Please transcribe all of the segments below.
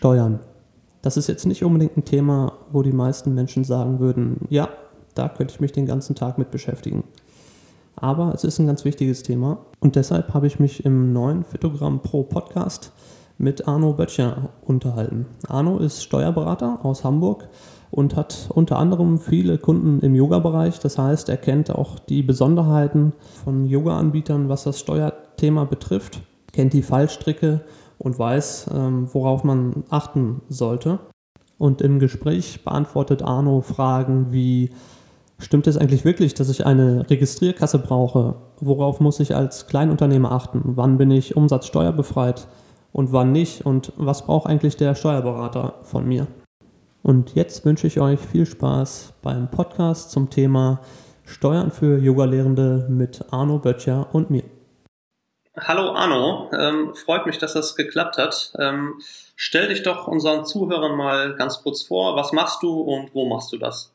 Steuern. Das ist jetzt nicht unbedingt ein Thema, wo die meisten Menschen sagen würden, ja, da könnte ich mich den ganzen Tag mit beschäftigen. Aber es ist ein ganz wichtiges Thema und deshalb habe ich mich im neuen Fitogramm Pro Podcast mit Arno Böttcher unterhalten. Arno ist Steuerberater aus Hamburg und hat unter anderem viele Kunden im Yoga-Bereich. Das heißt, er kennt auch die Besonderheiten von Yoga-Anbietern, was das Steuerthema betrifft, kennt die Fallstricke und weiß, ähm, worauf man achten sollte. Und im Gespräch beantwortet Arno Fragen wie, stimmt es eigentlich wirklich, dass ich eine Registrierkasse brauche? Worauf muss ich als Kleinunternehmer achten? Wann bin ich umsatzsteuerbefreit und wann nicht? Und was braucht eigentlich der Steuerberater von mir? Und jetzt wünsche ich euch viel Spaß beim Podcast zum Thema Steuern für Yogalehrende mit Arno Böttcher und mir. Hallo Arno, ähm, freut mich, dass das geklappt hat. Ähm, stell dich doch unseren Zuhörern mal ganz kurz vor. Was machst du und wo machst du das?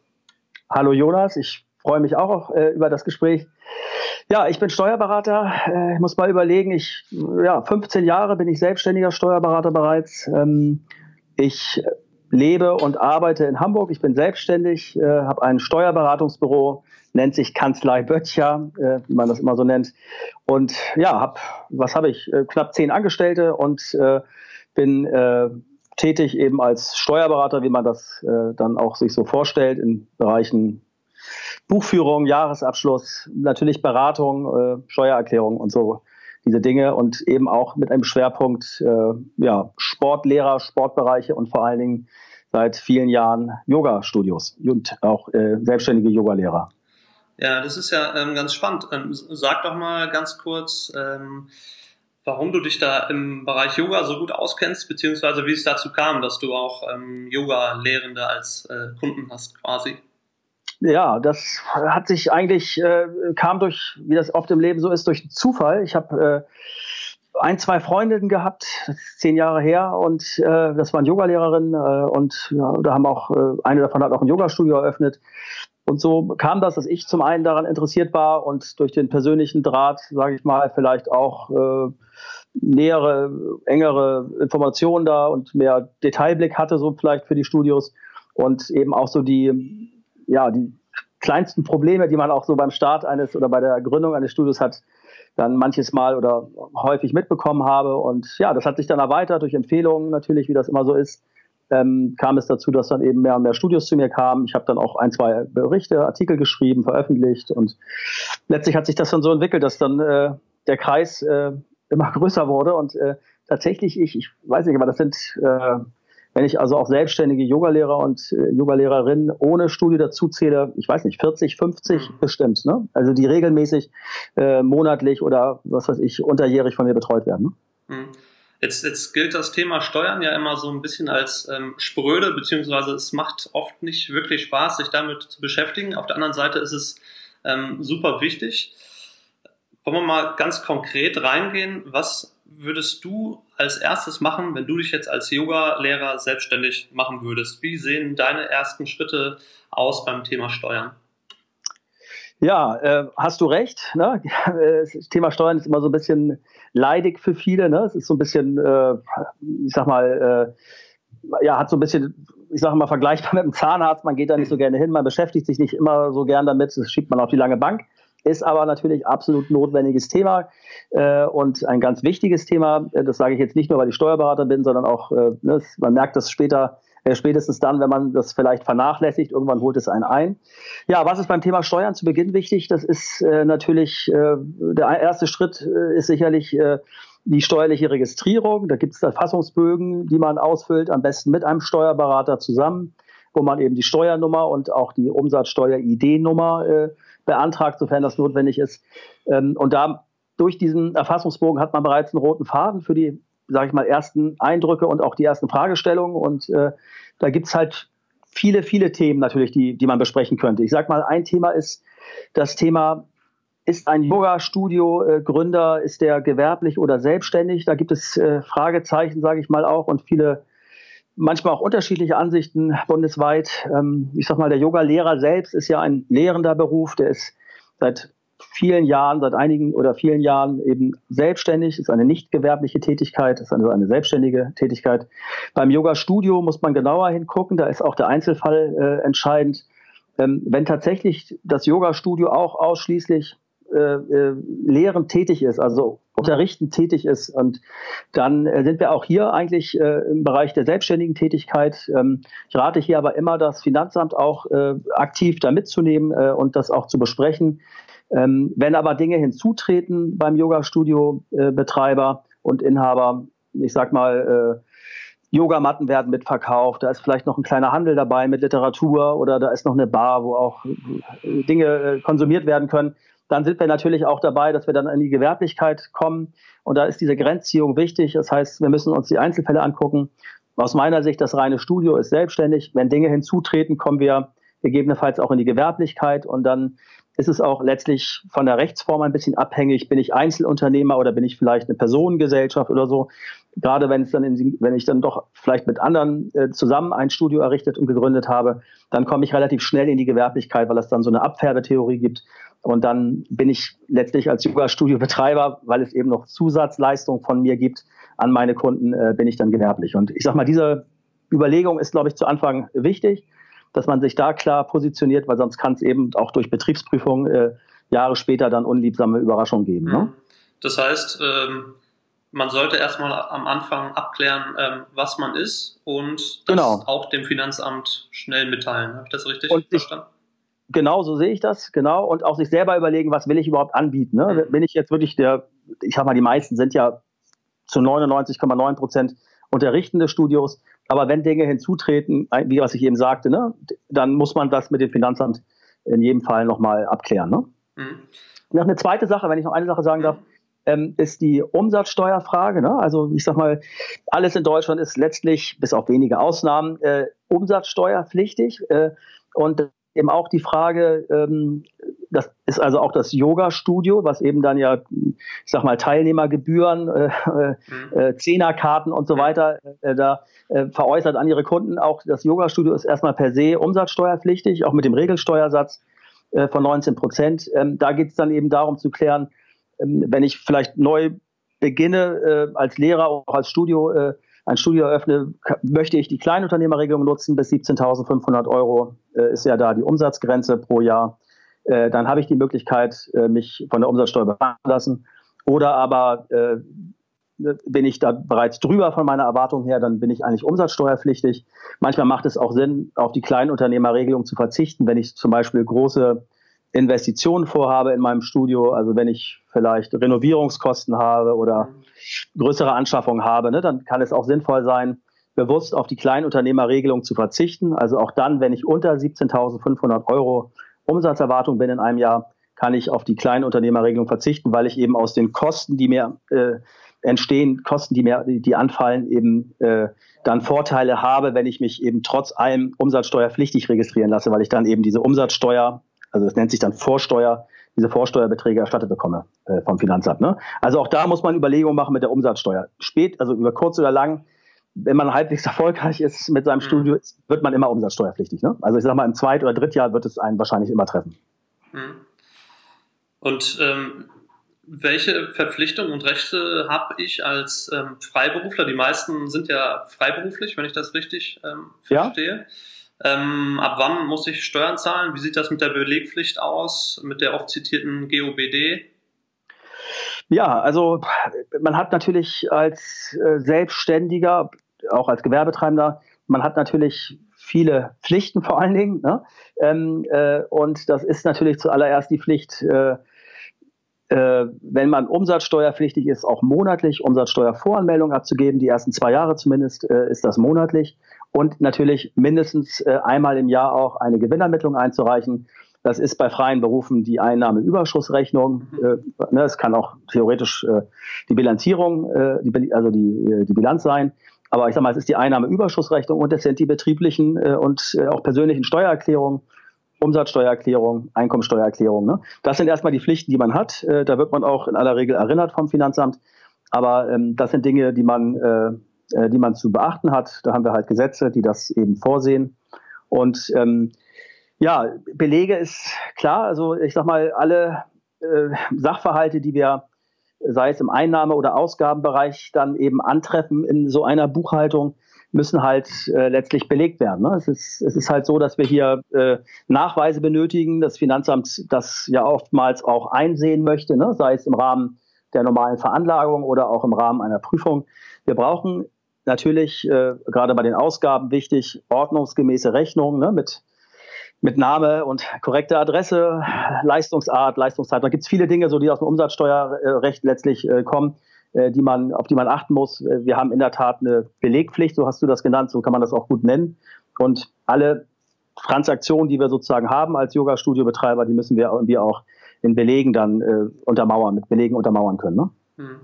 Hallo Jonas, ich freue mich auch äh, über das Gespräch. Ja, ich bin Steuerberater. Äh, ich muss mal überlegen, ich, ja, 15 Jahre bin ich selbstständiger Steuerberater bereits. Ähm, ich lebe und arbeite in Hamburg. Ich bin selbstständig, äh, habe ein Steuerberatungsbüro, nennt sich Kanzlei Böttcher, äh, wie man das immer so nennt. Und ja, habe, was habe ich, äh, knapp zehn Angestellte und äh, bin äh, tätig eben als Steuerberater, wie man das äh, dann auch sich so vorstellt, in Bereichen Buchführung, Jahresabschluss, natürlich Beratung, Steuererklärung und so diese Dinge und eben auch mit einem Schwerpunkt äh, ja, Sportlehrer, Sportbereiche und vor allen Dingen seit vielen Jahren Yoga-Studios und auch äh, selbstständige Yogalehrer. Ja, das ist ja ähm, ganz spannend. Ähm, sag doch mal ganz kurz, ähm, warum du dich da im Bereich Yoga so gut auskennst, beziehungsweise wie es dazu kam, dass du auch ähm, Yoga-Lehrende als äh, Kunden hast quasi. Ja, das hat sich eigentlich, äh, kam durch, wie das oft im Leben so ist, durch Zufall. Ich habe äh, ein, zwei Freundinnen gehabt, zehn Jahre her, und äh, das waren Yogalehrerinnen äh, und ja, da haben auch, äh, eine davon hat auch ein Yogastudio eröffnet. Und so kam das, dass ich zum einen daran interessiert war und durch den persönlichen Draht, sage ich mal, vielleicht auch äh, nähere, engere Informationen da und mehr Detailblick hatte, so vielleicht für die Studios und eben auch so die ja, die kleinsten Probleme, die man auch so beim Start eines oder bei der Gründung eines Studios hat, dann manches Mal oder häufig mitbekommen habe. Und ja, das hat sich dann erweitert durch Empfehlungen natürlich, wie das immer so ist. Ähm, kam es dazu, dass dann eben mehr und mehr Studios zu mir kamen. Ich habe dann auch ein, zwei Berichte, Artikel geschrieben, veröffentlicht und letztlich hat sich das dann so entwickelt, dass dann äh, der Kreis äh, immer größer wurde und äh, tatsächlich ich, ich weiß nicht, aber das sind äh, wenn ich also auch selbstständige Yogalehrer und äh, Yogalehrerinnen ohne Studie dazu zähle, ich weiß nicht, 40, 50 mhm. bestimmt, ne? Also die regelmäßig äh, monatlich oder was weiß ich, unterjährig von mir betreut werden. Ne? Mhm. Jetzt, jetzt gilt das Thema Steuern ja immer so ein bisschen als ähm, spröde, beziehungsweise es macht oft nicht wirklich Spaß, sich damit zu beschäftigen. Auf der anderen Seite ist es ähm, super wichtig. Wollen wir mal ganz konkret reingehen, was würdest du als erstes machen, wenn du dich jetzt als Yoga-Lehrer selbstständig machen würdest? Wie sehen deine ersten Schritte aus beim Thema Steuern? Ja, äh, hast du recht. Ne? Das Thema Steuern ist immer so ein bisschen leidig für viele. Ne? Es ist so ein bisschen, äh, ich sag mal, äh, ja, hat so ein bisschen, ich sage mal, vergleichbar mit dem Zahnarzt. Man geht da nicht so gerne hin, man beschäftigt sich nicht immer so gern damit. Das schiebt man auf die lange Bank ist aber natürlich absolut notwendiges Thema äh, und ein ganz wichtiges Thema. Äh, das sage ich jetzt nicht nur, weil ich Steuerberater bin, sondern auch, äh, ne, man merkt das später, spätestens dann, wenn man das vielleicht vernachlässigt, irgendwann holt es einen ein. Ja, was ist beim Thema Steuern zu Beginn wichtig? Das ist äh, natürlich, äh, der erste Schritt äh, ist sicherlich äh, die steuerliche Registrierung. Da gibt es Erfassungsbögen, die man ausfüllt, am besten mit einem Steuerberater zusammen, wo man eben die Steuernummer und auch die Umsatzsteuer-ID-Nummer äh, beantragt, sofern das notwendig ist. Ähm, und da durch diesen Erfassungsbogen hat man bereits einen roten Faden für die, sage ich mal, ersten Eindrücke und auch die ersten Fragestellungen. Und äh, da gibt's halt viele, viele Themen natürlich, die, die man besprechen könnte. Ich sage mal, ein Thema ist das Thema, ist ein Yoga-Studio-Gründer, ist der gewerblich oder selbstständig? Da gibt es äh, Fragezeichen, sage ich mal auch, und viele manchmal auch unterschiedliche Ansichten bundesweit. Ähm, ich sag mal, der Yoga-Lehrer selbst ist ja ein lehrender Beruf, der ist seit vielen Jahren, seit einigen oder vielen Jahren eben selbstständig, ist eine nicht gewerbliche Tätigkeit, ist also eine selbstständige Tätigkeit. Beim Yoga-Studio muss man genauer hingucken, da ist auch der Einzelfall äh, entscheidend. Ähm, wenn tatsächlich das Yoga-Studio auch ausschließlich äh, äh, lehrend tätig ist, also unterrichtend tätig ist. Und dann äh, sind wir auch hier eigentlich äh, im Bereich der selbstständigen Tätigkeit. Ähm, ich rate hier aber immer, das Finanzamt auch äh, aktiv da mitzunehmen äh, und das auch zu besprechen. Ähm, wenn aber Dinge hinzutreten beim Yoga-Studio-Betreiber und Inhaber, ich sag mal, äh, Yogamatten werden mitverkauft, da ist vielleicht noch ein kleiner Handel dabei mit Literatur oder da ist noch eine Bar, wo auch äh, Dinge äh, konsumiert werden können, dann sind wir natürlich auch dabei, dass wir dann in die Gewerblichkeit kommen. Und da ist diese Grenzziehung wichtig. Das heißt, wir müssen uns die Einzelfälle angucken. Aus meiner Sicht, das reine Studio ist selbstständig. Wenn Dinge hinzutreten, kommen wir gegebenenfalls auch in die Gewerblichkeit. Und dann ist es auch letztlich von der Rechtsform ein bisschen abhängig. Bin ich Einzelunternehmer oder bin ich vielleicht eine Personengesellschaft oder so? Gerade wenn es dann, in, wenn ich dann doch vielleicht mit anderen äh, zusammen ein Studio errichtet und gegründet habe, dann komme ich relativ schnell in die Gewerblichkeit, weil es dann so eine Abfärbetheorie gibt. Und dann bin ich letztlich als Yoga-Studio-Betreiber, weil es eben noch Zusatzleistungen von mir gibt an meine Kunden, äh, bin ich dann gewerblich. Und ich sage mal, diese Überlegung ist, glaube ich, zu Anfang wichtig, dass man sich da klar positioniert, weil sonst kann es eben auch durch Betriebsprüfung äh, Jahre später dann unliebsame Überraschungen geben. Ne? Mhm. Das heißt, ähm, man sollte erstmal am Anfang abklären, ähm, was man ist und das genau. auch dem Finanzamt schnell mitteilen. Habe ich das richtig und verstanden? Genau, so sehe ich das, genau. Und auch sich selber überlegen, was will ich überhaupt anbieten. Ne? Mhm. Bin ich jetzt wirklich der, ich sag mal, die meisten sind ja zu 99,9 Prozent unterrichtende Studios. Aber wenn Dinge hinzutreten, wie was ich eben sagte, ne, dann muss man das mit dem Finanzamt in jedem Fall nochmal abklären. Ne? Mhm. Noch eine zweite Sache, wenn ich noch eine Sache sagen darf, ähm, ist die Umsatzsteuerfrage. Ne? Also ich sag mal, alles in Deutschland ist letztlich, bis auf wenige Ausnahmen, äh, umsatzsteuerpflichtig. Äh, und eben auch die Frage, ähm, das ist also auch das Yoga-Studio, was eben dann ja, ich sag mal, Teilnehmergebühren, äh, mhm. äh, Zehnerkarten und so weiter äh, da äh, veräußert an ihre Kunden. Auch das Yoga-Studio ist erstmal per se umsatzsteuerpflichtig, auch mit dem Regelsteuersatz äh, von 19 Prozent. Ähm, da geht es dann eben darum zu klären, ähm, wenn ich vielleicht neu beginne äh, als Lehrer, auch als Studio, äh, ein Studio eröffne, möchte ich die Kleinunternehmerregelung nutzen bis 17.500 Euro äh, ist ja da die Umsatzgrenze pro Jahr. Äh, dann habe ich die Möglichkeit, äh, mich von der Umsatzsteuer beraten lassen. Oder aber äh, bin ich da bereits drüber von meiner Erwartung her, dann bin ich eigentlich umsatzsteuerpflichtig. Manchmal macht es auch Sinn, auf die Kleinunternehmerregelung zu verzichten, wenn ich zum Beispiel große Investitionen vorhabe in meinem Studio, also wenn ich vielleicht Renovierungskosten habe oder größere Anschaffungen habe, ne, dann kann es auch sinnvoll sein, bewusst auf die Kleinunternehmerregelung zu verzichten. Also auch dann, wenn ich unter 17.500 Euro Umsatzerwartung bin in einem Jahr, kann ich auf die Kleinunternehmerregelung verzichten, weil ich eben aus den Kosten, die mir äh, entstehen, Kosten, die mir, die anfallen, eben äh, dann Vorteile habe, wenn ich mich eben trotz allem umsatzsteuerpflichtig registrieren lasse, weil ich dann eben diese Umsatzsteuer also das nennt sich dann Vorsteuer, diese Vorsteuerbeträge erstattet bekomme äh, vom Finanzamt. Ne? Also auch da muss man Überlegungen machen mit der Umsatzsteuer. Spät, also über kurz oder lang, wenn man halbwegs erfolgreich ist mit seinem mhm. Studio, wird man immer umsatzsteuerpflichtig. Ne? Also ich sage mal, im Zweit- oder Drittjahr wird es einen wahrscheinlich immer treffen. Mhm. Und ähm, welche Verpflichtungen und Rechte habe ich als ähm, Freiberufler? Die meisten sind ja freiberuflich, wenn ich das richtig ähm, verstehe. Ja? Ähm, ab wann muss ich Steuern zahlen? Wie sieht das mit der Belegpflicht aus, mit der oft zitierten GOBD? Ja, also man hat natürlich als äh, Selbstständiger, auch als Gewerbetreibender, man hat natürlich viele Pflichten vor allen Dingen. Ne? Ähm, äh, und das ist natürlich zuallererst die Pflicht, äh, äh, wenn man umsatzsteuerpflichtig ist, auch monatlich Umsatzsteuervoranmeldung abzugeben. Die ersten zwei Jahre zumindest äh, ist das monatlich. Und natürlich mindestens äh, einmal im Jahr auch eine Gewinnermittlung einzureichen. Das ist bei freien Berufen die Einnahmeüberschussrechnung. Äh, ne, es kann auch theoretisch äh, die Bilanzierung, äh, die, also die, äh, die Bilanz sein. Aber ich sage mal, es ist die Einnahmeüberschussrechnung und es sind die betrieblichen äh, und äh, auch persönlichen Steuererklärungen Umsatzsteuererklärung, Einkommensteuererklärung. Ne? Das sind erstmal die Pflichten, die man hat. Äh, da wird man auch in aller Regel erinnert vom Finanzamt. Aber ähm, das sind Dinge, die man, äh, äh, die man zu beachten hat. Da haben wir halt Gesetze, die das eben vorsehen. Und ähm, ja, Belege ist klar. Also ich sag mal, alle äh, Sachverhalte, die wir, sei es im Einnahme- oder Ausgabenbereich, dann eben antreffen in so einer Buchhaltung, müssen halt äh, letztlich belegt werden. Ne? Es, ist, es ist halt so, dass wir hier äh, Nachweise benötigen, das Finanzamt das ja oftmals auch einsehen möchte, ne? sei es im Rahmen der normalen Veranlagung oder auch im Rahmen einer Prüfung. Wir brauchen natürlich äh, gerade bei den Ausgaben wichtig ordnungsgemäße Rechnungen ne? mit mit Name und korrekter Adresse, Leistungsart, Leistungszeit. Da gibt es viele Dinge, so die aus dem Umsatzsteuerrecht letztlich äh, kommen, die man, auf die man achten muss. Äh, wir haben in der Tat eine Belegpflicht, so hast du das genannt, so kann man das auch gut nennen. Und alle Transaktionen, die wir sozusagen haben als Yoga-Studio-Betreiber, die müssen wir irgendwie auch in Belegen dann äh, untermauern, mit Belegen untermauern können. Ne? Hm.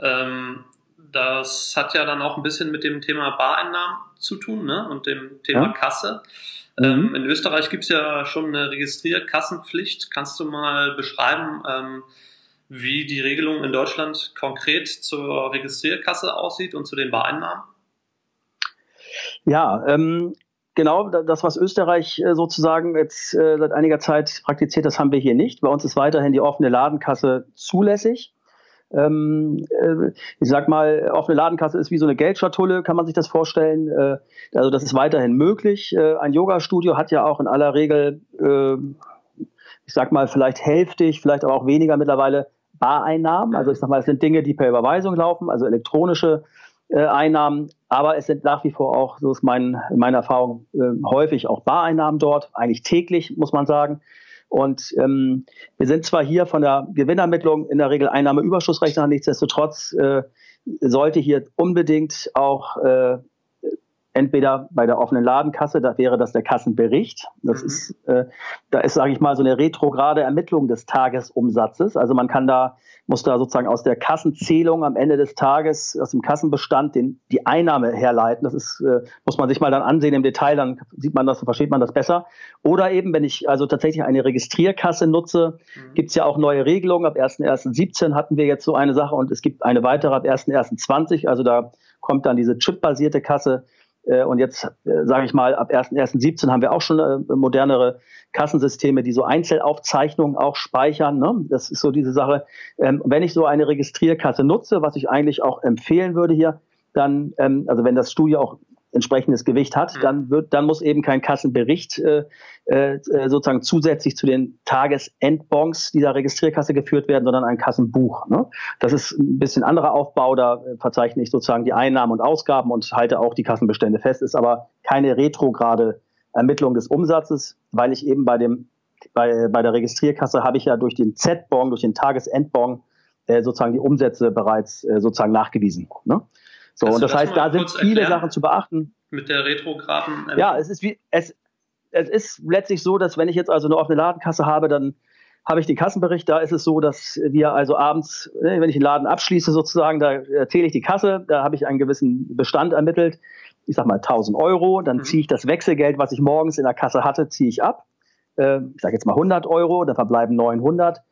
Ähm, das hat ja dann auch ein bisschen mit dem Thema Bareinnahmen zu tun ne? und dem Thema ja. Kasse. Ähm, mhm. in Österreich gibt es ja schon eine Registrierkassenpflicht. Kannst du mal beschreiben, ähm, wie die Regelung in Deutschland konkret zur Registrierkasse aussieht und zu den Bareinnahmen? Ja, ähm, genau das, was Österreich äh, sozusagen jetzt äh, seit einiger Zeit praktiziert, das haben wir hier nicht. Bei uns ist weiterhin die offene Ladenkasse zulässig. Ähm, äh, ich sag mal, offene Ladenkasse ist wie so eine Geldschatulle, kann man sich das vorstellen. Äh, also das ist weiterhin möglich. Äh, ein Yoga-Studio hat ja auch in aller Regel, äh, ich sag mal, vielleicht hälftig, vielleicht aber auch weniger mittlerweile Bareinnahmen. Also ich sag mal, es sind Dinge, die per Überweisung laufen, also elektronische äh, Einnahmen. Aber es sind nach wie vor auch, so ist mein, meine Erfahrung, äh, häufig auch Bareinnahmen dort, eigentlich täglich, muss man sagen. Und ähm, wir sind zwar hier von der Gewinnermittlung in der Regel Einnahmeüberschussrechner, nichtsdestotrotz äh, sollte hier unbedingt auch äh, entweder bei der offenen Ladenkasse, da wäre das der Kassenbericht. Das mhm. ist, äh, da ist, sage ich mal, so eine retrograde Ermittlung des Tagesumsatzes. Also man kann da, muss da sozusagen aus der Kassenzählung am Ende des Tages, aus dem Kassenbestand, den, die Einnahme herleiten. Das ist, äh, muss man sich mal dann ansehen im Detail, dann sieht man das und versteht man das besser. Oder eben, wenn ich also tatsächlich eine Registrierkasse nutze, mhm. gibt es ja auch neue Regelungen. Ab 1.1.17 hatten wir jetzt so eine Sache und es gibt eine weitere ab 1.1.20. Also da kommt dann diese chipbasierte Kasse und jetzt, äh, sage ich mal, ab 1.1.17 haben wir auch schon äh, modernere Kassensysteme, die so Einzelaufzeichnungen auch speichern. Ne? Das ist so diese Sache. Ähm, wenn ich so eine Registrierkasse nutze, was ich eigentlich auch empfehlen würde hier, dann, ähm, also wenn das Studio auch entsprechendes Gewicht hat, mhm. dann wird, dann muss eben kein Kassenbericht äh, äh, sozusagen zusätzlich zu den Tagesendbons dieser Registrierkasse geführt werden, sondern ein Kassenbuch. Ne? Das ist ein bisschen anderer Aufbau, da verzeichne ich sozusagen die Einnahmen und Ausgaben und halte auch die Kassenbestände fest, ist aber keine retrograde Ermittlung des Umsatzes, weil ich eben bei dem bei, bei der Registrierkasse habe ich ja durch den Z-Bon, durch den Tagesendbon äh, sozusagen die Umsätze bereits äh, sozusagen nachgewiesen. Ne? So, und das, das heißt, da sind viele Sachen zu beachten. Mit der retrograden. Ähm ja, es ist wie, es, es ist letztlich so, dass wenn ich jetzt also eine offene Ladenkasse habe, dann habe ich den Kassenbericht. Da ist es so, dass wir also abends, ne, wenn ich den Laden abschließe sozusagen, da zähle ich die Kasse, da habe ich einen gewissen Bestand ermittelt. Ich sage mal 1000 Euro, dann mhm. ziehe ich das Wechselgeld, was ich morgens in der Kasse hatte, ziehe ich ab. Äh, ich sage jetzt mal 100 Euro, dann verbleiben 900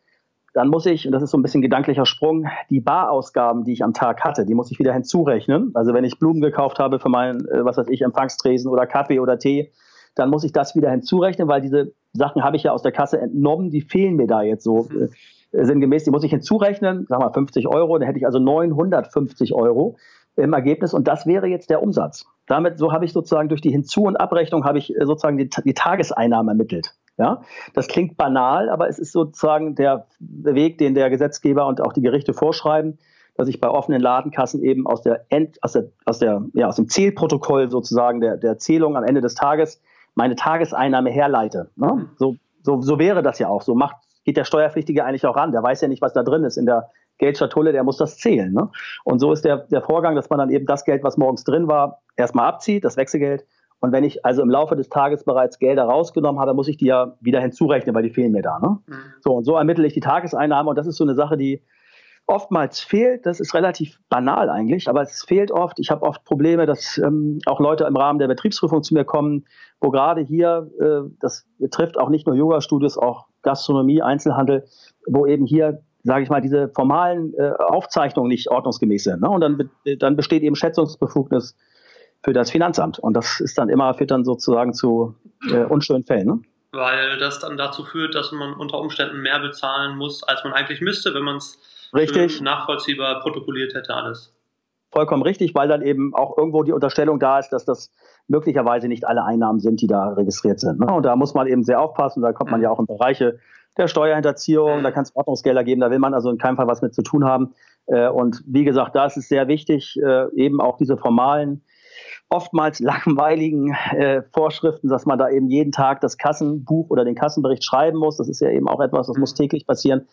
dann muss ich, und das ist so ein bisschen gedanklicher Sprung, die Barausgaben, die ich am Tag hatte, die muss ich wieder hinzurechnen. Also wenn ich Blumen gekauft habe für meinen, äh, was weiß ich, Empfangstresen oder Kaffee oder Tee, dann muss ich das wieder hinzurechnen, weil diese Sachen habe ich ja aus der Kasse entnommen, die fehlen mir da jetzt so mhm. äh, sinngemäß. Die muss ich hinzurechnen, sag mal 50 Euro, dann hätte ich also 950 Euro im Ergebnis und das wäre jetzt der Umsatz. Damit, so habe ich sozusagen durch die Hinzu- und Abrechnung habe ich äh, sozusagen die, die Tageseinnahmen ermittelt. Ja, das klingt banal, aber es ist sozusagen der Weg, den der Gesetzgeber und auch die Gerichte vorschreiben, dass ich bei offenen Ladenkassen eben aus der, End, aus der, aus der, ja, aus dem Zählprotokoll sozusagen der, der Zählung am Ende des Tages meine Tageseinnahme herleite. Ne? Mhm. So, so, so wäre das ja auch. So macht, geht der Steuerpflichtige eigentlich auch ran. Der weiß ja nicht, was da drin ist in der Geldschatulle, der muss das zählen. Ne? Und so ist der, der Vorgang, dass man dann eben das Geld, was morgens drin war, erstmal abzieht, das Wechselgeld, und wenn ich also im Laufe des Tages bereits Gelder rausgenommen habe, muss ich die ja wieder hinzurechnen, weil die fehlen mir da. Ne? Mhm. So, und so ermittle ich die Tageseinnahme. Und das ist so eine Sache, die oftmals fehlt. Das ist relativ banal eigentlich, aber es fehlt oft. Ich habe oft Probleme, dass ähm, auch Leute im Rahmen der Betriebsprüfung zu mir kommen, wo gerade hier, äh, das betrifft auch nicht nur Yoga-Studios, auch Gastronomie, Einzelhandel, wo eben hier sage ich mal, diese formalen äh, Aufzeichnungen nicht ordnungsgemäß sind. Ne? Und dann, dann besteht eben Schätzungsbefugnis für das Finanzamt. Und das ist dann immer, führt dann sozusagen zu äh, unschönen Fällen. Ne? weil das dann dazu führt, dass man unter Umständen mehr bezahlen muss, als man eigentlich müsste, wenn man es nachvollziehbar protokolliert hätte alles. Vollkommen richtig, weil dann eben auch irgendwo die Unterstellung da ist, dass das möglicherweise nicht alle Einnahmen sind, die da registriert sind. Ne? Und da muss man eben sehr aufpassen. Da kommt man ja auch in Bereiche der Steuerhinterziehung, da kann es Ordnungsgelder geben, da will man also in keinem Fall was mit zu tun haben. Äh, und wie gesagt, da ist es sehr wichtig, äh, eben auch diese formalen oftmals langweiligen äh, Vorschriften, dass man da eben jeden Tag das Kassenbuch oder den Kassenbericht schreiben muss. Das ist ja eben auch etwas, das muss täglich passieren.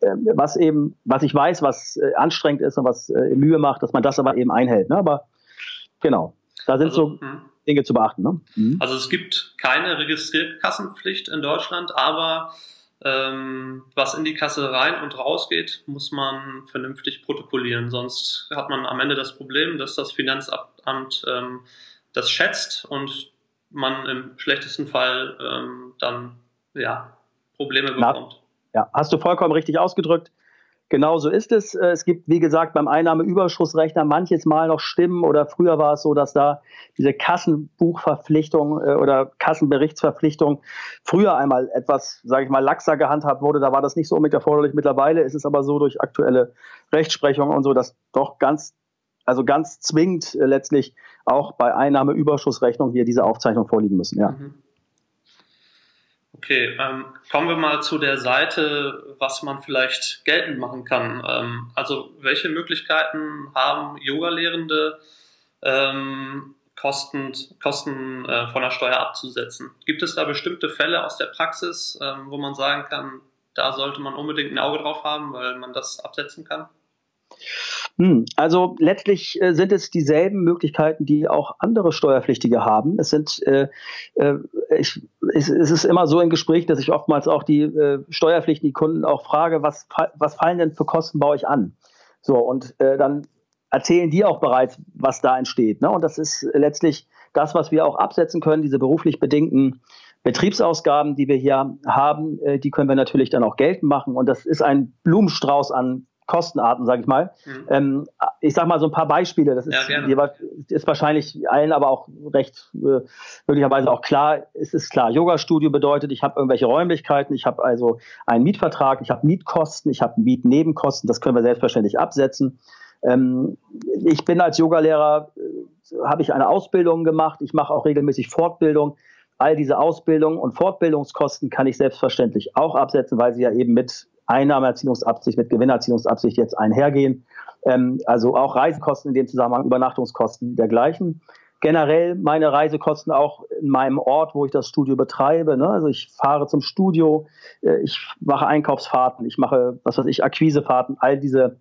Äh, was eben, was ich weiß, was äh, anstrengend ist und was äh, Mühe macht, dass man das aber eben einhält. Ne? Aber genau, da sind also, so hm. Dinge zu beachten. Ne? Mhm. Also es gibt keine registrierte Kassenpflicht in Deutschland, aber ähm, was in die Kasse rein und raus geht, muss man vernünftig protokollieren. Sonst hat man am Ende das Problem, dass das Finanzamt ähm, das schätzt und man im schlechtesten Fall ähm, dann ja, Probleme bekommt. Ja, hast du vollkommen richtig ausgedrückt. Genau so ist es. Äh, es gibt, wie gesagt, beim Einnahmeüberschussrechner manches Mal noch Stimmen oder früher war es so, dass da diese Kassenbuchverpflichtung äh, oder Kassenberichtsverpflichtung früher einmal etwas, sage ich mal, laxer gehandhabt wurde. Da war das nicht so unbedingt erforderlich. Mittlerweile ist es aber so durch aktuelle Rechtsprechung und so, dass doch ganz, also ganz zwingend äh, letztlich auch bei Einnahmeüberschussrechnung hier diese Aufzeichnung vorliegen müssen. Ja. Mhm. Okay, ähm, kommen wir mal zu der Seite, was man vielleicht geltend machen kann. Ähm, also welche Möglichkeiten haben Yoga-Lehrende, ähm, Kosten, Kosten äh, von der Steuer abzusetzen? Gibt es da bestimmte Fälle aus der Praxis, ähm, wo man sagen kann, da sollte man unbedingt ein Auge drauf haben, weil man das absetzen kann? Hm, also letztlich äh, sind es dieselben Möglichkeiten, die auch andere Steuerpflichtige haben. Es sind, äh, äh, ich, es, ist immer so in Gesprächen, dass ich oftmals auch die äh, steuerpflichtigen Kunden auch frage, was, was fallen denn für Kosten bei euch an? So, und äh, dann erzählen die auch bereits, was da entsteht. Ne? Und das ist letztlich das, was wir auch absetzen können, diese beruflich bedingten Betriebsausgaben, die wir hier haben, äh, die können wir natürlich dann auch geltend machen. Und das ist ein Blumenstrauß an Kostenarten, sage ich mal. Mhm. Ähm, ich sage mal so ein paar Beispiele. Das ist, ja, ist wahrscheinlich allen aber auch recht äh, möglicherweise auch klar. Es ist klar, Yoga-Studio bedeutet, ich habe irgendwelche Räumlichkeiten, ich habe also einen Mietvertrag, ich habe Mietkosten, ich habe Mietnebenkosten. Das können wir selbstverständlich absetzen. Ähm, ich bin als Yogalehrer, äh, habe ich eine Ausbildung gemacht. Ich mache auch regelmäßig Fortbildung. All diese Ausbildung und Fortbildungskosten kann ich selbstverständlich auch absetzen, weil sie ja eben mit Einnahmeerzielungsabsicht, mit Gewinnerzielungsabsicht jetzt einhergehen. Ähm, also auch Reisekosten in dem Zusammenhang, Übernachtungskosten dergleichen. Generell meine Reisekosten auch in meinem Ort, wo ich das Studio betreibe. Ne? Also ich fahre zum Studio, äh, ich mache Einkaufsfahrten, ich mache, was weiß ich, Akquisefahrten, all diese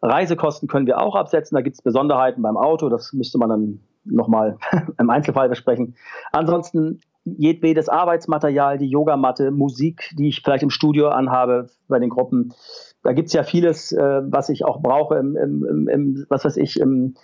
Reisekosten können wir auch absetzen. Da gibt es Besonderheiten beim Auto, das müsste man dann nochmal im Einzelfall besprechen. Ansonsten jedwedes Arbeitsmaterial, die Yogamatte, Musik, die ich vielleicht im Studio anhabe bei den Gruppen. Da gibt's ja vieles, äh, was ich auch brauche im, im, im was weiß ich, im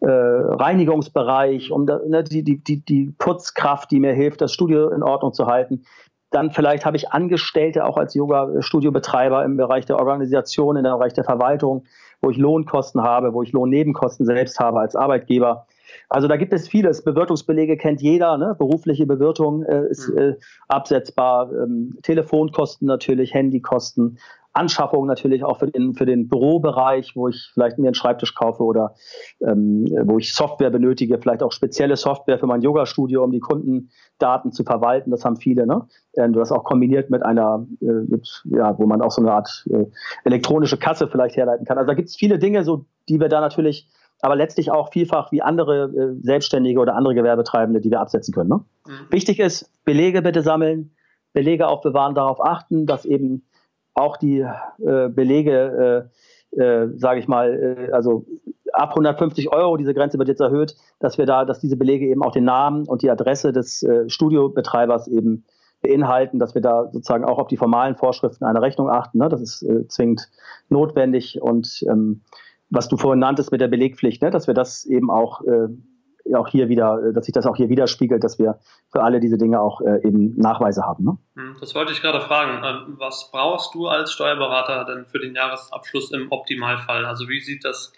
äh, Reinigungsbereich, um da, ne, die, die, die, die Putzkraft, die mir hilft, das Studio in Ordnung zu halten. Dann vielleicht habe ich Angestellte auch als Yoga-Studiobetreiber im Bereich der Organisation, im Bereich der Verwaltung, wo ich Lohnkosten habe, wo ich Lohnnebenkosten selbst habe als Arbeitgeber. Also da gibt es vieles. Bewirtungsbelege kennt jeder. Ne? Berufliche Bewirtung äh, ist mhm. äh, absetzbar. Ähm, Telefonkosten natürlich, Handykosten, Anschaffung natürlich auch für den, für den Bürobereich, wo ich vielleicht mir einen Schreibtisch kaufe oder ähm, wo ich Software benötige, vielleicht auch spezielle Software für mein Yoga-Studio, um die Kundendaten zu verwalten. Das haben viele. Ne? Ähm, das auch kombiniert mit einer, äh, mit, ja, wo man auch so eine Art äh, elektronische Kasse vielleicht herleiten kann. Also da gibt es viele Dinge, so die wir da natürlich aber letztlich auch vielfach wie andere äh, Selbstständige oder andere Gewerbetreibende, die wir absetzen können. Ne? Mhm. Wichtig ist, Belege bitte sammeln, Belege aufbewahren, darauf achten, dass eben auch die äh, Belege, äh, äh, sage ich mal, äh, also ab 150 Euro, diese Grenze wird jetzt erhöht, dass wir da, dass diese Belege eben auch den Namen und die Adresse des äh, Studiobetreibers eben beinhalten, dass wir da sozusagen auch auf die formalen Vorschriften einer Rechnung achten. Ne? Das ist zwingend notwendig und ähm, was du vorhin nanntest mit der Belegpflicht, ne, dass wir das eben auch, äh, auch hier wieder, äh, dass sich das auch hier widerspiegelt, dass wir für alle diese Dinge auch äh, eben Nachweise haben. Ne? Hm, das wollte ich gerade fragen. Ähm, was brauchst du als Steuerberater denn für den Jahresabschluss im Optimalfall? Also wie sieht das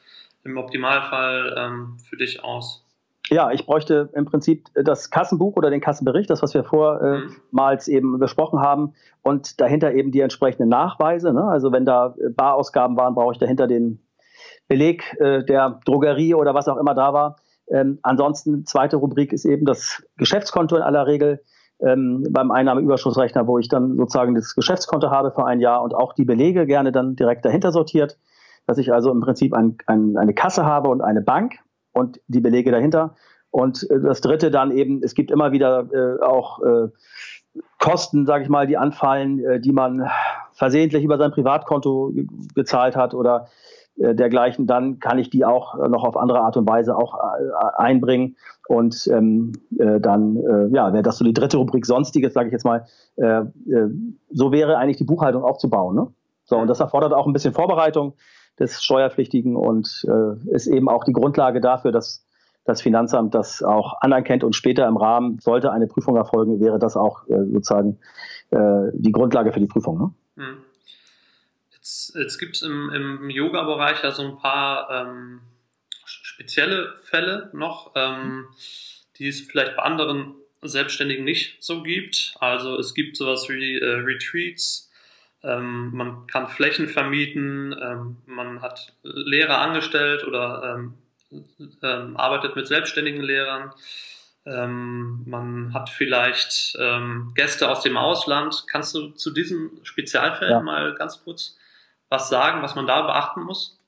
im Optimalfall ähm, für dich aus? Ja, ich bräuchte im Prinzip das Kassenbuch oder den Kassenbericht, das, was wir vormals äh, mhm. eben besprochen haben, und dahinter eben die entsprechenden Nachweise. Ne? Also wenn da Barausgaben waren, brauche ich dahinter den Beleg äh, der Drogerie oder was auch immer da war. Ähm, ansonsten, zweite Rubrik ist eben das Geschäftskonto in aller Regel ähm, beim Einnahmeüberschussrechner, wo ich dann sozusagen das Geschäftskonto habe für ein Jahr und auch die Belege gerne dann direkt dahinter sortiert, dass ich also im Prinzip ein, ein, eine Kasse habe und eine Bank und die Belege dahinter. Und äh, das dritte dann eben, es gibt immer wieder äh, auch äh, Kosten, sage ich mal, die anfallen, äh, die man versehentlich über sein Privatkonto gezahlt hat oder dergleichen, dann kann ich die auch äh, noch auf andere Art und Weise auch äh, einbringen. Und ähm, äh, dann, äh, ja, wäre das so die dritte Rubrik Sonstiges, sage ich jetzt mal. Äh, so wäre eigentlich die Buchhaltung aufzubauen. Ne? So, und das erfordert auch ein bisschen Vorbereitung des Steuerpflichtigen und ist eben auch die Grundlage dafür, dass das Finanzamt das auch anerkennt und später im Rahmen, sollte eine Prüfung erfolgen, wäre das auch sozusagen die Grundlage für die Prüfung. Ne? Mhm. Jetzt, jetzt gibt es im, im Yoga-Bereich ja so ein paar ähm, spezielle Fälle noch, ähm, die es vielleicht bei anderen Selbstständigen nicht so gibt. Also es gibt sowas wie äh, Retreats, ähm, man kann Flächen vermieten, ähm, man hat Lehrer angestellt oder ähm, ähm, arbeitet mit selbstständigen Lehrern. Ähm, man hat vielleicht ähm, Gäste aus dem Ausland. Kannst du zu diesen Spezialfällen ja. mal ganz kurz was sagen, was man da beachten muss?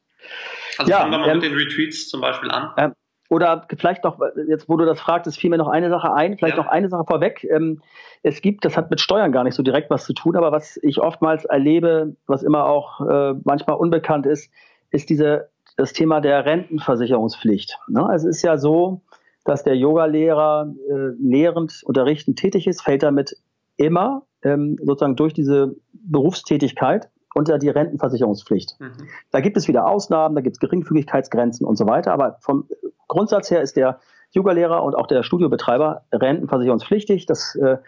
Also ja, fangen wir mal ähm, mit den Retweets zum Beispiel an. Ähm, oder vielleicht noch, jetzt wo du das fragst, fiel mir noch eine Sache ein, vielleicht ja. noch eine Sache vorweg. Ähm, es gibt, das hat mit Steuern gar nicht so direkt was zu tun, aber was ich oftmals erlebe, was immer auch äh, manchmal unbekannt ist, ist diese, das Thema der Rentenversicherungspflicht. Ne? Also es ist ja so, dass der Yogalehrer äh, lehrend, unterrichtend tätig ist, fällt damit immer ähm, sozusagen durch diese Berufstätigkeit unter die Rentenversicherungspflicht. Mhm. Da gibt es wieder Ausnahmen, da gibt es Geringfügigkeitsgrenzen und so weiter, aber vom Grundsatz her ist der Yoga-Lehrer und auch der Studiobetreiber rentenversicherungspflichtig. Das, äh,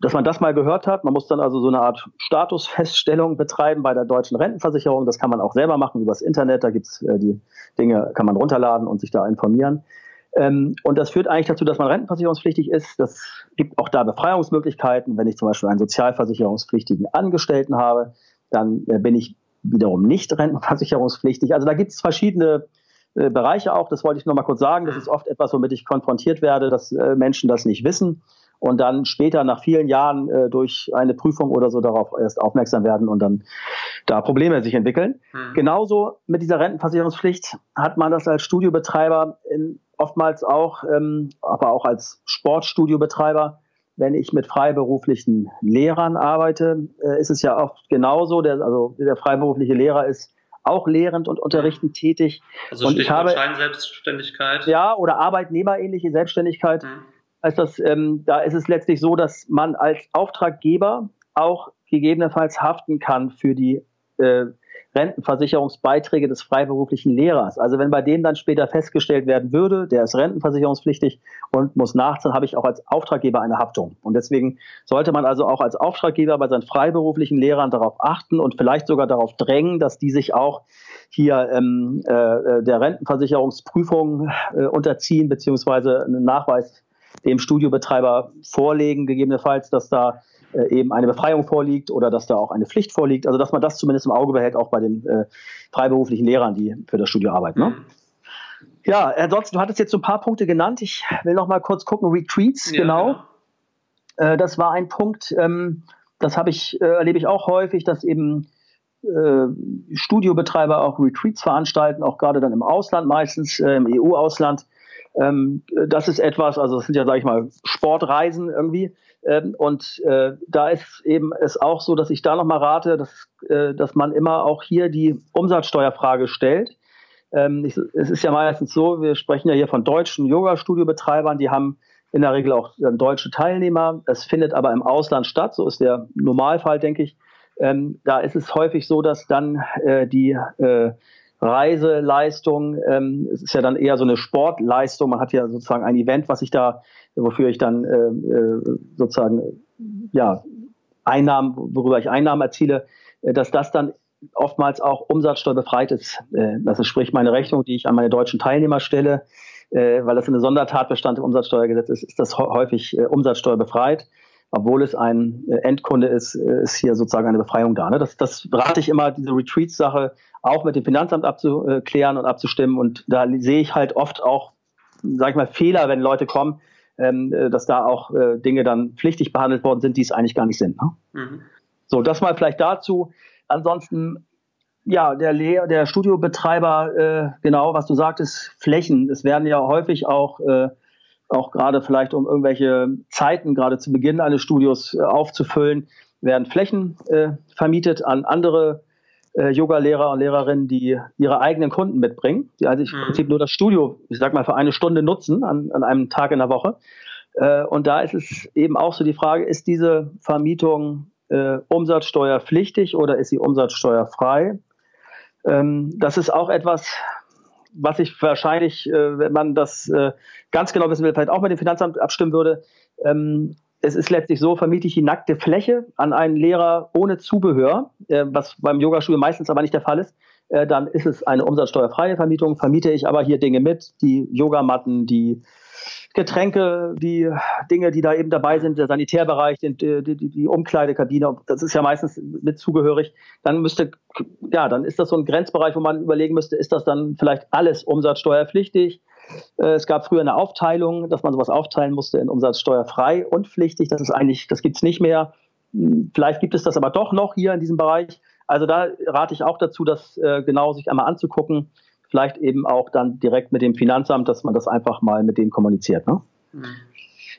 dass man das mal gehört hat, man muss dann also so eine Art Statusfeststellung betreiben bei der deutschen Rentenversicherung. Das kann man auch selber machen übers Internet. Da gibt es äh, die Dinge, kann man runterladen und sich da informieren. Ähm, und das führt eigentlich dazu, dass man rentenversicherungspflichtig ist. Das gibt auch da Befreiungsmöglichkeiten, wenn ich zum Beispiel einen sozialversicherungspflichtigen Angestellten habe dann äh, bin ich wiederum nicht rentenversicherungspflichtig. Also da gibt es verschiedene äh, Bereiche auch, das wollte ich noch mal kurz sagen. Das ist oft etwas, womit ich konfrontiert werde, dass äh, Menschen das nicht wissen und dann später nach vielen Jahren äh, durch eine Prüfung oder so darauf erst aufmerksam werden und dann da Probleme sich entwickeln. Mhm. Genauso mit dieser Rentenversicherungspflicht hat man das als Studiobetreiber in, oftmals auch, ähm, aber auch als Sportstudiobetreiber wenn ich mit freiberuflichen Lehrern arbeite, äh, ist es ja oft genauso. Der, also der freiberufliche Lehrer ist auch lehrend und unterrichtend tätig. Also und ich habe Scheinselbstständigkeit. Ja, oder arbeitnehmerähnliche Selbstständigkeit. Mhm. Heißt das, ähm, da ist es letztlich so, dass man als Auftraggeber auch gegebenenfalls haften kann für die äh, Rentenversicherungsbeiträge des freiberuflichen Lehrers. Also wenn bei dem dann später festgestellt werden würde, der ist rentenversicherungspflichtig und muss nachzahlen, habe ich auch als Auftraggeber eine Haftung. Und deswegen sollte man also auch als Auftraggeber bei seinen freiberuflichen Lehrern darauf achten und vielleicht sogar darauf drängen, dass die sich auch hier ähm, äh, der Rentenversicherungsprüfung äh, unterziehen, beziehungsweise einen Nachweis dem Studiobetreiber vorlegen, gegebenenfalls, dass da eben eine Befreiung vorliegt oder dass da auch eine Pflicht vorliegt. Also dass man das zumindest im Auge behält, auch bei den äh, freiberuflichen Lehrern, die für das Studio arbeiten. Ne? Mhm. Ja, ansonsten, du hattest jetzt so ein paar Punkte genannt. Ich will noch mal kurz gucken. Retreats, ja, genau. genau. Äh, das war ein Punkt, ähm, das habe ich, äh, erlebe ich auch häufig, dass eben äh, Studiobetreiber auch Retreats veranstalten, auch gerade dann im Ausland meistens, äh, im EU-Ausland. Ähm, das ist etwas, also das sind ja, sage ich mal, Sportreisen irgendwie. Ähm, und äh, da ist eben es auch so, dass ich da nochmal rate, dass, äh, dass man immer auch hier die Umsatzsteuerfrage stellt. Ähm, ich, es ist ja meistens so, wir sprechen ja hier von deutschen Yoga-Studio-Betreibern, die haben in der Regel auch deutsche Teilnehmer. Es findet aber im Ausland statt, so ist der Normalfall, denke ich. Ähm, da ist es häufig so, dass dann äh, die äh, Reiseleistung, ähm, es ist ja dann eher so eine Sportleistung, man hat ja sozusagen ein Event, was ich da wofür ich dann äh, äh, sozusagen ja Einnahmen, worüber ich Einnahmen erziele, äh, dass das dann oftmals auch umsatzsteuerbefreit ist. Äh, das ist sprich meine Rechnung, die ich an meine deutschen Teilnehmer stelle, äh, weil das eine Sondertatbestand im Umsatzsteuergesetz ist, ist das häufig umsatzsteuerbefreit. Obwohl es ein äh, Endkunde ist, äh, ist hier sozusagen eine Befreiung da. Ne? Das, das rate ich immer, diese Retreats-Sache auch mit dem Finanzamt abzuklären und abzustimmen. Und da sehe ich halt oft auch, sage ich mal, Fehler, wenn Leute kommen, ähm, äh, dass da auch Dinge dann pflichtig behandelt worden sind, die es eigentlich gar nicht sind. Ne? Mhm. So, das mal vielleicht dazu. Ansonsten, ja, der, Lehr der Studiobetreiber, äh, genau, was du sagtest, Flächen. Es werden ja häufig auch, äh, auch gerade vielleicht um irgendwelche Zeiten, gerade zu Beginn eines Studios äh, aufzufüllen, werden Flächen äh, vermietet an andere äh, Yoga-Lehrer und Lehrerinnen, die ihre eigenen Kunden mitbringen, die also im mhm. Prinzip nur das Studio, ich sag mal, für eine Stunde nutzen an, an einem Tag in der Woche. Äh, und da ist es eben auch so die Frage, ist diese Vermietung äh, umsatzsteuerpflichtig oder ist sie umsatzsteuerfrei? Ähm, das ist auch etwas, was ich wahrscheinlich, äh, wenn man das äh, ganz genau wissen will, vielleicht auch mit dem Finanzamt abstimmen würde. Ähm, es ist letztlich so, vermiete ich die nackte Fläche an einen Lehrer ohne Zubehör, äh, was beim Yogastudio meistens aber nicht der Fall ist, äh, dann ist es eine umsatzsteuerfreie Vermietung. Vermiete ich aber hier Dinge mit, die Yogamatten, die Getränke, die Dinge, die da eben dabei sind, der Sanitärbereich, die, die, die Umkleidekabine, das ist ja meistens mit zugehörig, dann müsste, ja, dann ist das so ein Grenzbereich, wo man überlegen müsste, ist das dann vielleicht alles umsatzsteuerpflichtig? Äh, es gab früher eine Aufteilung, dass man sowas aufteilen musste in umsatzsteuerfrei und pflichtig. Das ist eigentlich, das gibt es nicht mehr. Hm, vielleicht gibt es das aber doch noch hier in diesem Bereich. Also da rate ich auch dazu, das äh, genau sich einmal anzugucken. Vielleicht eben auch dann direkt mit dem Finanzamt, dass man das einfach mal mit denen kommuniziert. Ne? Mhm.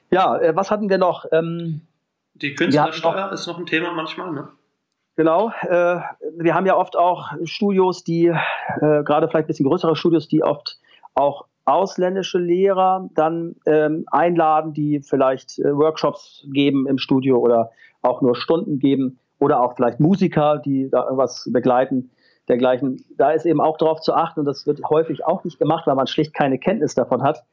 Ja, äh, was hatten wir noch? Ähm, Die Künstlersteuer noch, ist noch ein Thema manchmal, ne? Genau. Äh, wir haben ja oft auch Studios, die, äh, gerade vielleicht ein bisschen größere Studios, die oft auch ausländische Lehrer dann ähm, einladen, die vielleicht äh, Workshops geben im Studio oder auch nur Stunden geben oder auch vielleicht Musiker, die da irgendwas begleiten, dergleichen. Da ist eben auch darauf zu achten, und das wird häufig auch nicht gemacht, weil man schlicht keine Kenntnis davon hat,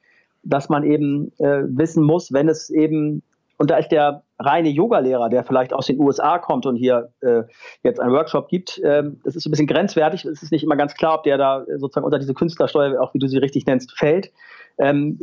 dass man eben äh, wissen muss, wenn es eben und da ist der reine Yogalehrer, der vielleicht aus den USA kommt und hier äh, jetzt einen Workshop gibt, ähm, das ist ein bisschen grenzwertig. Es ist nicht immer ganz klar, ob der da sozusagen unter diese Künstlersteuer, auch wie du sie richtig nennst, fällt. Ähm,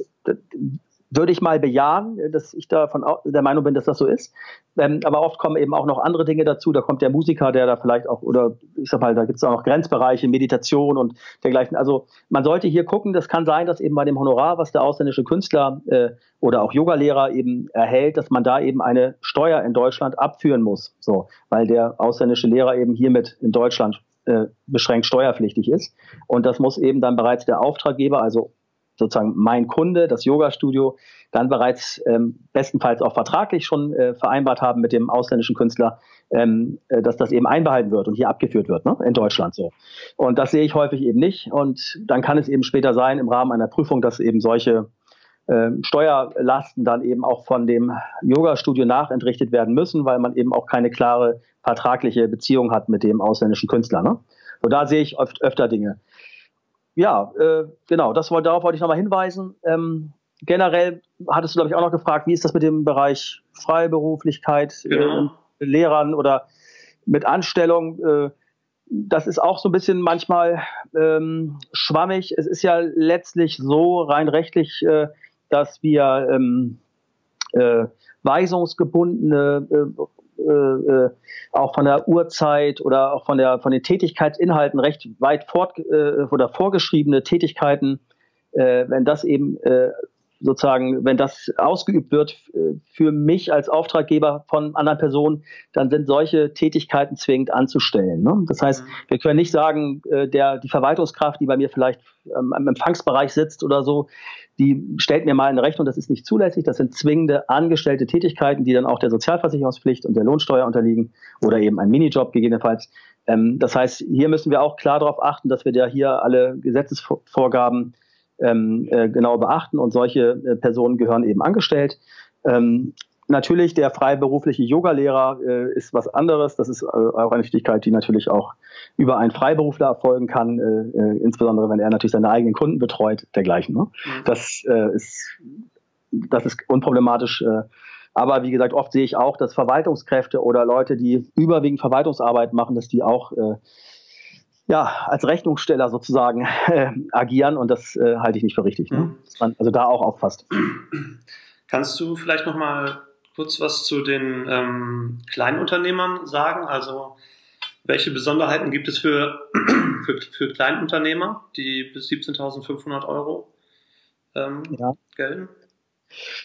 würde ich mal bejahen, dass ich davon der Meinung bin, dass das so ist. Ähm, aber oft kommen eben auch noch andere Dinge dazu. Da kommt der Musiker, der da vielleicht auch, oder ich sag mal, da gibt es auch noch Grenzbereiche, Meditation und dergleichen. Also man sollte hier gucken, das kann sein, dass eben bei dem Honorar, was der ausländische Künstler äh, oder auch Yogalehrer eben erhält, dass man da eben eine Steuer in Deutschland abführen muss. So, weil der ausländische Lehrer eben hiermit in Deutschland äh, beschränkt steuerpflichtig ist. Und das muss eben dann bereits der Auftraggeber, also sozusagen mein Kunde, das Yoga-Studio, dann bereits ähm, bestenfalls auch vertraglich schon äh, vereinbart haben mit dem ausländischen Künstler, ähm, äh, dass das eben einbehalten wird und hier abgeführt wird, ne? in Deutschland so. Und das sehe ich häufig eben nicht. Und dann kann es eben später sein, im Rahmen einer Prüfung, dass eben solche äh, Steuerlasten dann eben auch von dem Yoga-Studio nachentrichtet werden müssen, weil man eben auch keine klare vertragliche Beziehung hat mit dem ausländischen Künstler. Ne? Und da sehe ich oft öfter Dinge ja, äh, genau, das, darauf wollte ich nochmal hinweisen. Ähm, generell hattest du, glaube ich, auch noch gefragt, wie ist das mit dem Bereich Freiberuflichkeit, äh, genau. äh, Lehrern oder mit Anstellung? Äh, das ist auch so ein bisschen manchmal ähm, schwammig. Es ist ja letztlich so rein rechtlich, äh, dass wir ähm, äh, weisungsgebundene äh, äh, auch von der Uhrzeit oder auch von, der, von den Tätigkeitsinhalten recht weit fort äh, oder vorgeschriebene Tätigkeiten, äh, wenn das eben äh, sozusagen, wenn das ausgeübt wird äh, für mich als Auftraggeber von anderen Personen, dann sind solche Tätigkeiten zwingend anzustellen. Ne? Das heißt, mhm. wir können nicht sagen, äh, der, die Verwaltungskraft, die bei mir vielleicht ähm, im Empfangsbereich sitzt oder so, die stellt mir mal eine Rechnung, das ist nicht zulässig, das sind zwingende angestellte Tätigkeiten, die dann auch der Sozialversicherungspflicht und der Lohnsteuer unterliegen oder eben ein Minijob gegebenenfalls. Ähm, das heißt, hier müssen wir auch klar darauf achten, dass wir da hier alle Gesetzesvorgaben ähm, äh, genau beachten und solche äh, Personen gehören eben angestellt. Ähm, natürlich, der freiberufliche Yogalehrer äh, ist was anderes. Das ist äh, auch eine Tätigkeit, die natürlich auch über einen Freiberufler erfolgen kann, äh, äh, insbesondere wenn er natürlich seine eigenen Kunden betreut, dergleichen. Ne? Mhm. Das, ist, das ist unproblematisch. aber wie gesagt, oft sehe ich auch, dass Verwaltungskräfte oder Leute, die überwiegend Verwaltungsarbeit machen, dass die auch ja, als Rechnungssteller sozusagen äh, agieren und das äh, halte ich nicht für richtig. Ne? Mhm. Dass man also da auch aufpasst. Kannst du vielleicht noch mal kurz was zu den ähm, Kleinunternehmern sagen? Also welche Besonderheiten gibt es für, für, für Kleinunternehmer, die bis 17.500 Euro ähm, ja. gelten?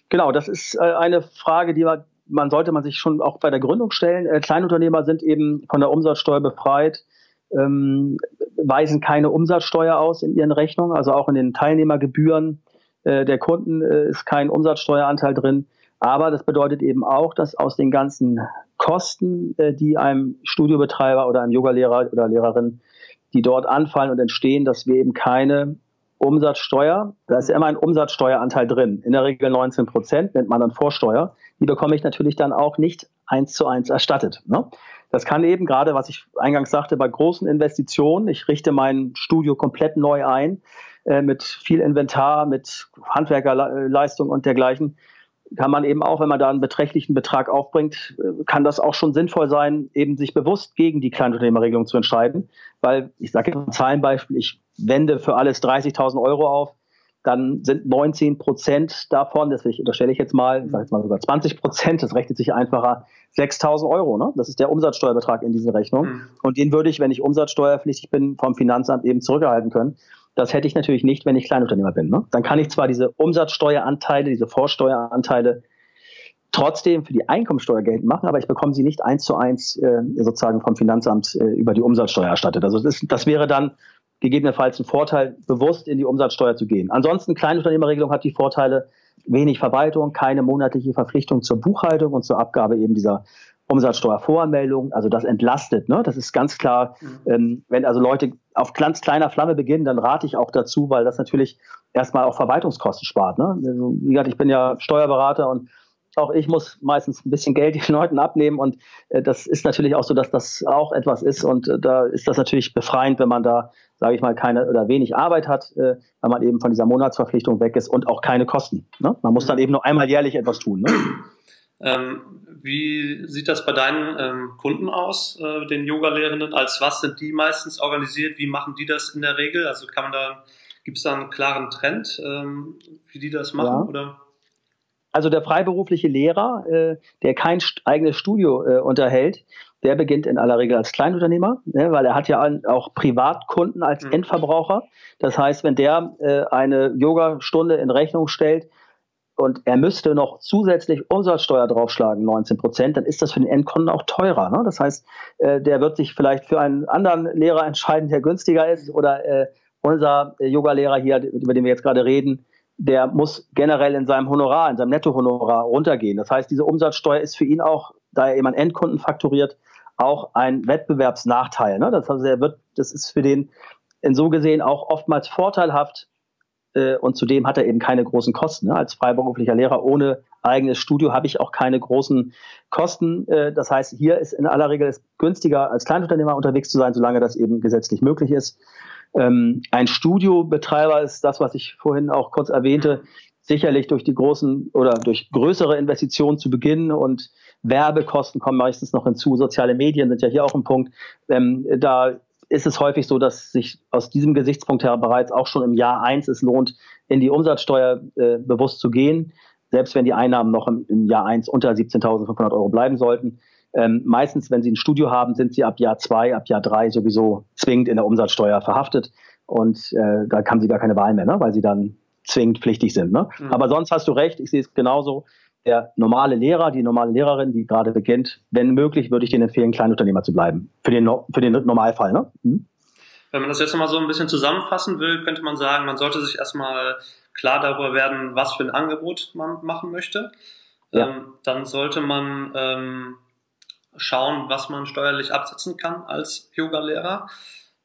Genau, das ist äh, eine Frage, die man, man, sollte man sich schon auch bei der Gründung stellen. Äh, Kleinunternehmer sind eben von der Umsatzsteuer befreit ähm, weisen keine Umsatzsteuer aus in ihren Rechnungen, also auch in den Teilnehmergebühren äh, der Kunden äh, ist kein Umsatzsteueranteil drin. Aber das bedeutet eben auch, dass aus den ganzen Kosten, äh, die einem Studiobetreiber oder einem Yogalehrer oder Lehrerin, die dort anfallen und entstehen, dass wir eben keine Umsatzsteuer, da ist immer ein Umsatzsteueranteil drin, in der Regel 19 Prozent, nennt man dann Vorsteuer, die bekomme ich natürlich dann auch nicht eins zu eins erstattet. Ne? Das kann eben gerade, was ich eingangs sagte, bei großen Investitionen, ich richte mein Studio komplett neu ein, äh, mit viel Inventar, mit Handwerkerleistung und dergleichen, kann man eben auch, wenn man da einen beträchtlichen Betrag aufbringt, äh, kann das auch schon sinnvoll sein, eben sich bewusst gegen die Kleinunternehmerregelung zu entscheiden. Weil, ich sage jetzt ein Zahlenbeispiel, ich wende für alles 30.000 Euro auf, dann sind 19 Prozent davon, das unterstelle ich jetzt mal, ich sage jetzt mal sogar 20 Prozent, das rechnet sich einfacher, 6.000 Euro. Ne? Das ist der Umsatzsteuerbetrag in dieser Rechnung. Mhm. Und den würde ich, wenn ich umsatzsteuerpflichtig bin, vom Finanzamt eben zurückerhalten können. Das hätte ich natürlich nicht, wenn ich Kleinunternehmer bin. Ne? Dann kann ich zwar diese Umsatzsteueranteile, diese Vorsteueranteile trotzdem für die Einkommensteuer geltend machen, aber ich bekomme sie nicht eins zu eins äh, sozusagen vom Finanzamt äh, über die Umsatzsteuer erstattet. Also das, das wäre dann gegebenenfalls ein Vorteil, bewusst in die Umsatzsteuer zu gehen. Ansonsten, Kleinunternehmerregelung hat die Vorteile, wenig Verwaltung, keine monatliche Verpflichtung zur Buchhaltung und zur Abgabe eben dieser Umsatzsteuervoranmeldung. Also das entlastet. Ne? Das ist ganz klar, mhm. ähm, wenn also Leute auf ganz kleiner Flamme beginnen, dann rate ich auch dazu, weil das natürlich erstmal auch Verwaltungskosten spart. Ne? Also, wie gesagt, ich bin ja Steuerberater und auch ich muss meistens ein bisschen Geld den Leuten abnehmen und äh, das ist natürlich auch so, dass das auch etwas ist und äh, da ist das natürlich befreiend, wenn man da, sage ich mal, keine oder wenig Arbeit hat, äh, weil man eben von dieser Monatsverpflichtung weg ist und auch keine Kosten. Ne? Man muss dann mhm. eben nur einmal jährlich etwas tun. Ne? Ähm, wie sieht das bei deinen ähm, Kunden aus, äh, den Yoga-Lehrenden? Als was sind die meistens organisiert? Wie machen die das in der Regel? Also kann man da, gibt es da einen klaren Trend, ähm, wie die das machen? Ja. Oder? Also der freiberufliche Lehrer, äh, der kein eigenes Studio äh, unterhält, der beginnt in aller Regel als Kleinunternehmer, ne, weil er hat ja auch Privatkunden als mhm. Endverbraucher. Das heißt, wenn der äh, eine Yogastunde in Rechnung stellt und er müsste noch zusätzlich Umsatzsteuer draufschlagen, 19 Prozent, dann ist das für den Endkunden auch teurer. Ne? Das heißt, äh, der wird sich vielleicht für einen anderen Lehrer entscheiden, der günstiger ist oder äh, unser Yogalehrer hier, über den wir jetzt gerade reden, der muss generell in seinem Honorar, in seinem Nettohonorar runtergehen. Das heißt, diese Umsatzsteuer ist für ihn auch, da er eben an Endkunden fakturiert, auch ein Wettbewerbsnachteil. Ne? Das, heißt, er wird, das ist für den in so gesehen auch oftmals vorteilhaft äh, und zudem hat er eben keine großen Kosten. Ne? Als freiberuflicher Lehrer ohne eigenes Studio habe ich auch keine großen Kosten. Äh, das heißt, hier ist in aller Regel es günstiger, als Kleinunternehmer unterwegs zu sein, solange das eben gesetzlich möglich ist. Ähm, ein Studiobetreiber ist das, was ich vorhin auch kurz erwähnte, sicherlich durch die großen oder durch größere Investitionen zu beginnen und Werbekosten kommen meistens noch hinzu. Soziale Medien sind ja hier auch ein Punkt. Ähm, da ist es häufig so, dass sich aus diesem Gesichtspunkt her bereits auch schon im Jahr eins es lohnt, in die Umsatzsteuer äh, bewusst zu gehen, selbst wenn die Einnahmen noch im, im Jahr eins unter 17.500 Euro bleiben sollten. Ähm, meistens, wenn Sie ein Studio haben, sind Sie ab Jahr zwei, ab Jahr drei sowieso zwingend in der Umsatzsteuer verhaftet. Und äh, da haben Sie gar keine Wahl mehr, ne? weil Sie dann zwingend pflichtig sind. Ne? Mhm. Aber sonst hast du recht, ich sehe es genauso. Der normale Lehrer, die normale Lehrerin, die gerade beginnt, wenn möglich, würde ich denen empfehlen, Kleinunternehmer zu bleiben. Für den, für den Normalfall. Ne? Mhm. Wenn man das jetzt nochmal so ein bisschen zusammenfassen will, könnte man sagen, man sollte sich erstmal klar darüber werden, was für ein Angebot man machen möchte. Ja. Ähm, dann sollte man ähm, schauen, was man steuerlich absetzen kann als Yoga-Lehrer.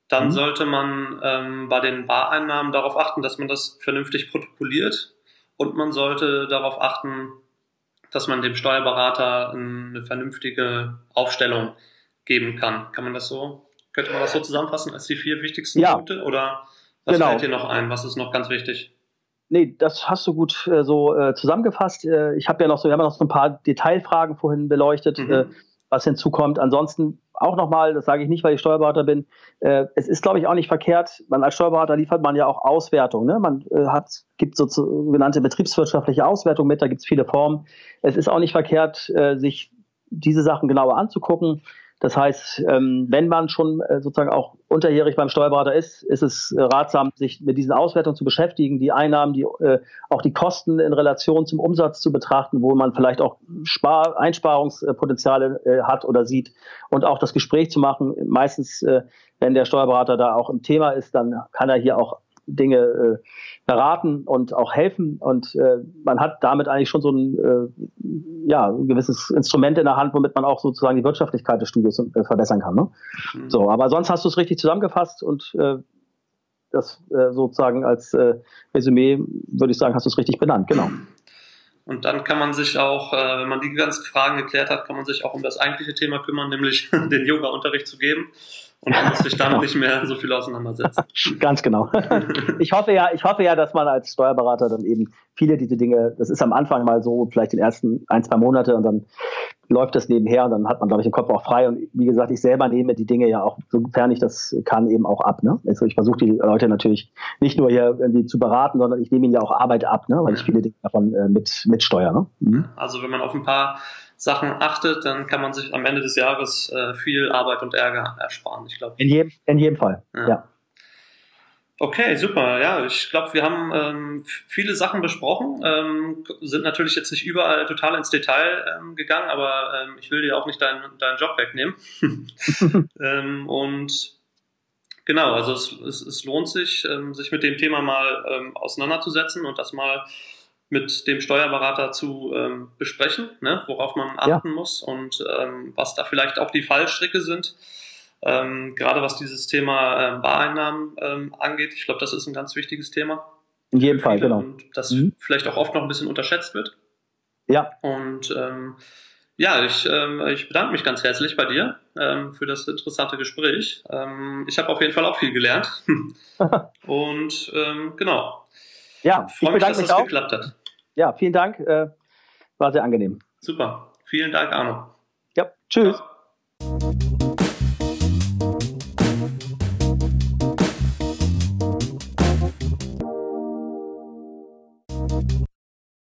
Dann mhm. sollte man ähm, bei den Bareinnahmen darauf achten, dass man das vernünftig protokolliert und man sollte darauf achten, dass man dem Steuerberater eine vernünftige Aufstellung geben kann. Kann man das so, könnte man das so zusammenfassen als die vier wichtigsten ja. Punkte oder was genau. fällt dir noch ein? Was ist noch ganz wichtig? Nee, das hast du gut äh, so äh, zusammengefasst. Äh, ich habe ja noch so, wir haben noch so ein paar Detailfragen vorhin beleuchtet. Mhm. Was hinzukommt. Ansonsten auch nochmal, das sage ich nicht, weil ich Steuerberater bin, äh, es ist, glaube ich, auch nicht verkehrt. Man als Steuerberater liefert man ja auch Auswertung. Ne? Man äh, hat, gibt so sogenannte betriebswirtschaftliche Auswertung mit, da gibt es viele Formen. Es ist auch nicht verkehrt, äh, sich diese Sachen genauer anzugucken. Das heißt, ähm, wenn man schon äh, sozusagen auch unterjährig beim Steuerberater ist, ist es äh, ratsam, sich mit diesen Auswertungen zu beschäftigen, die Einnahmen, die, äh, auch die Kosten in Relation zum Umsatz zu betrachten, wo man vielleicht auch Spar Einsparungspotenziale hat oder sieht und auch das Gespräch zu machen. Meistens, wenn der Steuerberater da auch im Thema ist, dann kann er hier auch Dinge äh, beraten und auch helfen. Und äh, man hat damit eigentlich schon so ein, äh, ja, ein gewisses Instrument in der Hand, womit man auch sozusagen die Wirtschaftlichkeit des Studios verbessern kann. Ne? Mhm. So, aber sonst hast du es richtig zusammengefasst und das sozusagen als Resümee, würde ich sagen, hast du es richtig benannt, genau. Und dann kann man sich auch, wenn man die ganzen Fragen geklärt hat, kann man sich auch um das eigentliche Thema kümmern, nämlich den Yoga-Unterricht zu geben und man muss sich damit nicht mehr so viel auseinandersetzen. Ganz genau. Ich hoffe ja, ich hoffe ja, dass man als Steuerberater dann eben viele diese Dinge, das ist am Anfang mal so, vielleicht den ersten ein, zwei Monate und dann läuft das nebenher und dann hat man, glaube ich, den Kopf auch frei. Und wie gesagt, ich selber nehme die Dinge ja auch, sofern ich das kann, eben auch ab. Ne? Also ich versuche die Leute natürlich nicht nur hier irgendwie zu beraten, sondern ich nehme ihnen ja auch Arbeit ab, ne? weil ich viele Dinge davon äh, mit, mitsteuere. Ne? Mhm. Also wenn man auf ein paar Sachen achtet, dann kann man sich am Ende des Jahres äh, viel Arbeit und Ärger ersparen, ich glaube. In jedem, in jedem Fall, ja. ja. Okay, super. Ja, ich glaube, wir haben ähm, viele Sachen besprochen, ähm, sind natürlich jetzt nicht überall total ins Detail ähm, gegangen, aber ähm, ich will dir auch nicht deinen dein Job wegnehmen. ähm, und genau, also es, es, es lohnt sich, ähm, sich mit dem Thema mal auseinanderzusetzen und das mal mit dem Steuerberater zu ähm, besprechen, ne, worauf man achten ja. muss und ähm, was da vielleicht auch die Fallstricke sind. Ähm, gerade was dieses Thema äh, Bareinnahmen ähm, angeht. Ich glaube, das ist ein ganz wichtiges Thema. In jedem Fall, genau. Und das mhm. vielleicht auch oft noch ein bisschen unterschätzt wird. Ja. Und ähm, ja, ich, ähm, ich bedanke mich ganz herzlich bei dir für das interessante Gespräch. Ich habe auf jeden Fall auch viel gelernt. Und genau. Ja, Freue mich, dass das auch. geklappt hat. Ja, vielen Dank. Äh, war sehr angenehm. Super. Vielen Dank, Arno. Ja, tschüss. Ciao.